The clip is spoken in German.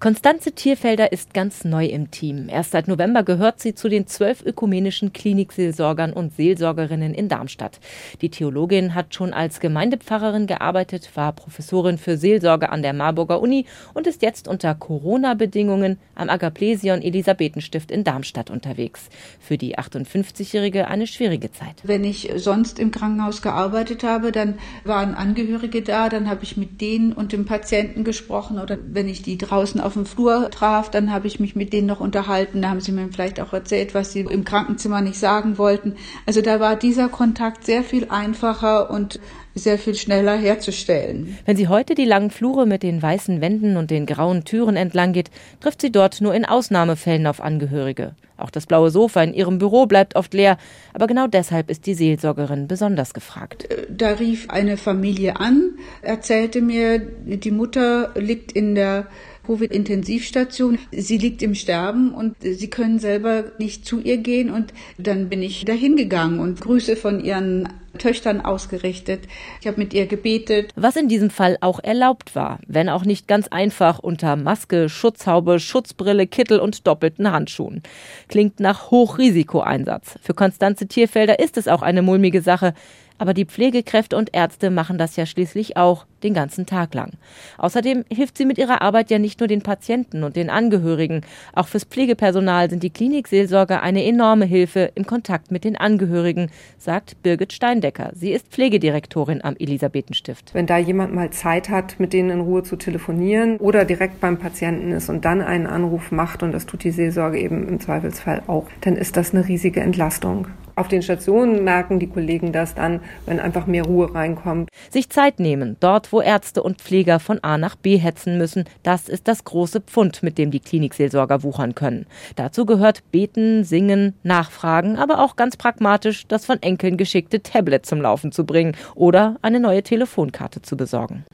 Konstanze Tierfelder ist ganz neu im Team. Erst seit November gehört sie zu den zwölf ökumenischen Klinikseelsorgern und Seelsorgerinnen in Darmstadt. Die Theologin hat schon als Gemeindepfarrerin gearbeitet, war Professorin für Seelsorge an der Marburger Uni und ist jetzt unter Corona-Bedingungen am Agaplesion Elisabethenstift in Darmstadt unterwegs. Für die 58-Jährige eine schwierige Zeit. Wenn ich sonst im Krankenhaus gearbeitet habe, dann waren Angehörige da, dann habe ich mit denen und dem Patienten gesprochen oder wenn ich die draußen auf auf dem Flur traf, dann habe ich mich mit denen noch unterhalten. Da haben sie mir vielleicht auch erzählt, was sie im Krankenzimmer nicht sagen wollten. Also da war dieser Kontakt sehr viel einfacher und sehr viel schneller herzustellen. Wenn sie heute die langen Flure mit den weißen Wänden und den grauen Türen entlang geht, trifft sie dort nur in Ausnahmefällen auf Angehörige. Auch das blaue Sofa in ihrem Büro bleibt oft leer, aber genau deshalb ist die Seelsorgerin besonders gefragt. Da rief eine Familie an, erzählte mir, die Mutter liegt in der Covid-Intensivstation. Sie liegt im Sterben und sie können selber nicht zu ihr gehen. Und dann bin ich dahin gegangen und Grüße von ihren Töchtern ausgerichtet. Ich habe mit ihr gebetet. Was in diesem Fall auch erlaubt war, wenn auch nicht ganz einfach unter Maske, Schutzhaube, Schutzbrille, Kittel und doppelten Handschuhen. Klingt nach Hochrisikoeinsatz. Für Konstanze Tierfelder ist es auch eine mulmige Sache. Aber die Pflegekräfte und Ärzte machen das ja schließlich auch den ganzen Tag lang. Außerdem hilft sie mit ihrer Arbeit ja nicht nur den Patienten und den Angehörigen. Auch fürs Pflegepersonal sind die Klinikseelsorger eine enorme Hilfe im Kontakt mit den Angehörigen, sagt Birgit Steindecker. Sie ist Pflegedirektorin am Elisabethenstift. Wenn da jemand mal Zeit hat, mit denen in Ruhe zu telefonieren oder direkt beim Patienten ist und dann einen Anruf macht, und das tut die Seelsorge eben im Zweifelsfall auch, dann ist das eine riesige Entlastung. Auf den Stationen merken die Kollegen das dann, wenn einfach mehr Ruhe reinkommt. Sich Zeit nehmen, dort, wo Ärzte und Pfleger von A nach B hetzen müssen, das ist das große Pfund, mit dem die Klinikseelsorger wuchern können. Dazu gehört Beten, Singen, Nachfragen, aber auch ganz pragmatisch das von Enkeln geschickte Tablet zum Laufen zu bringen oder eine neue Telefonkarte zu besorgen.